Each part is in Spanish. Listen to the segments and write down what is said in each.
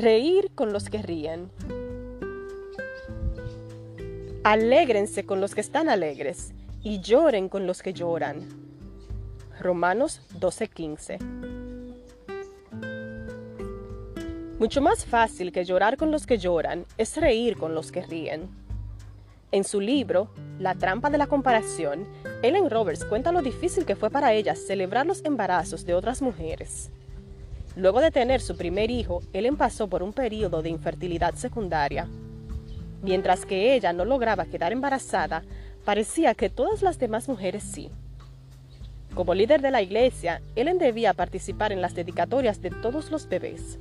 Reír con los que ríen. Alégrense con los que están alegres y lloren con los que lloran. Romanos 12:15. Mucho más fácil que llorar con los que lloran es reír con los que ríen. En su libro, La trampa de la comparación, Ellen Roberts cuenta lo difícil que fue para ella celebrar los embarazos de otras mujeres. Luego de tener su primer hijo, Ellen pasó por un periodo de infertilidad secundaria. Mientras que ella no lograba quedar embarazada, parecía que todas las demás mujeres sí. Como líder de la iglesia, Ellen debía participar en las dedicatorias de todos los bebés.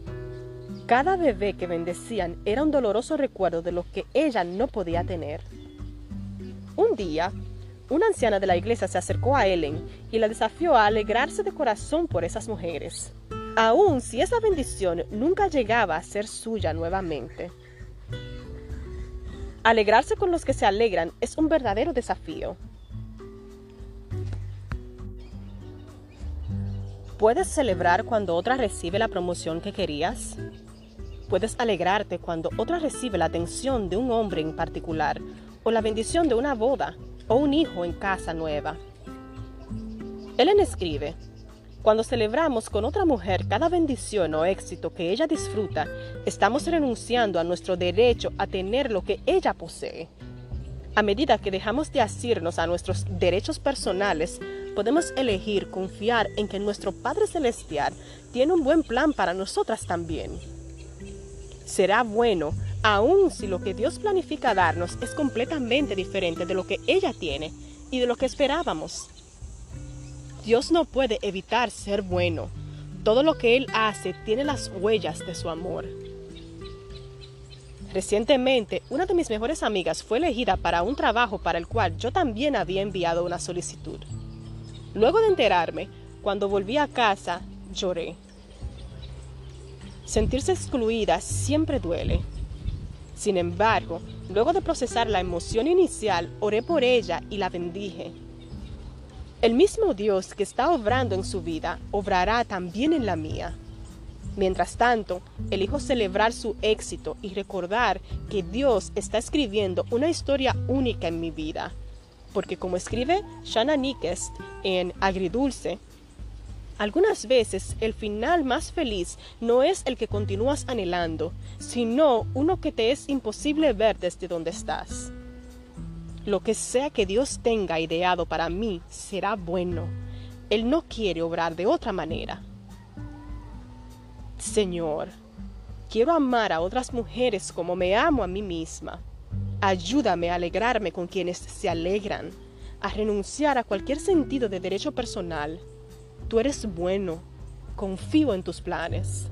Cada bebé que bendecían era un doloroso recuerdo de lo que ella no podía tener. Un día, una anciana de la iglesia se acercó a Ellen y la desafió a alegrarse de corazón por esas mujeres aun si esa bendición nunca llegaba a ser suya nuevamente. Alegrarse con los que se alegran es un verdadero desafío. ¿Puedes celebrar cuando otra recibe la promoción que querías? ¿Puedes alegrarte cuando otra recibe la atención de un hombre en particular o la bendición de una boda o un hijo en casa nueva? Ellen escribe, cuando celebramos con otra mujer cada bendición o éxito que ella disfruta, estamos renunciando a nuestro derecho a tener lo que ella posee. A medida que dejamos de asirnos a nuestros derechos personales, podemos elegir confiar en que nuestro Padre Celestial tiene un buen plan para nosotras también. Será bueno, aun si lo que Dios planifica darnos es completamente diferente de lo que ella tiene y de lo que esperábamos. Dios no puede evitar ser bueno. Todo lo que Él hace tiene las huellas de su amor. Recientemente, una de mis mejores amigas fue elegida para un trabajo para el cual yo también había enviado una solicitud. Luego de enterarme, cuando volví a casa, lloré. Sentirse excluida siempre duele. Sin embargo, luego de procesar la emoción inicial, oré por ella y la bendije. El mismo Dios que está obrando en su vida, obrará también en la mía. Mientras tanto, elijo celebrar su éxito y recordar que Dios está escribiendo una historia única en mi vida. Porque como escribe Shanna Nikest en Agridulce, algunas veces el final más feliz no es el que continúas anhelando, sino uno que te es imposible ver desde donde estás. Lo que sea que Dios tenga ideado para mí será bueno. Él no quiere obrar de otra manera. Señor, quiero amar a otras mujeres como me amo a mí misma. Ayúdame a alegrarme con quienes se alegran, a renunciar a cualquier sentido de derecho personal. Tú eres bueno, confío en tus planes.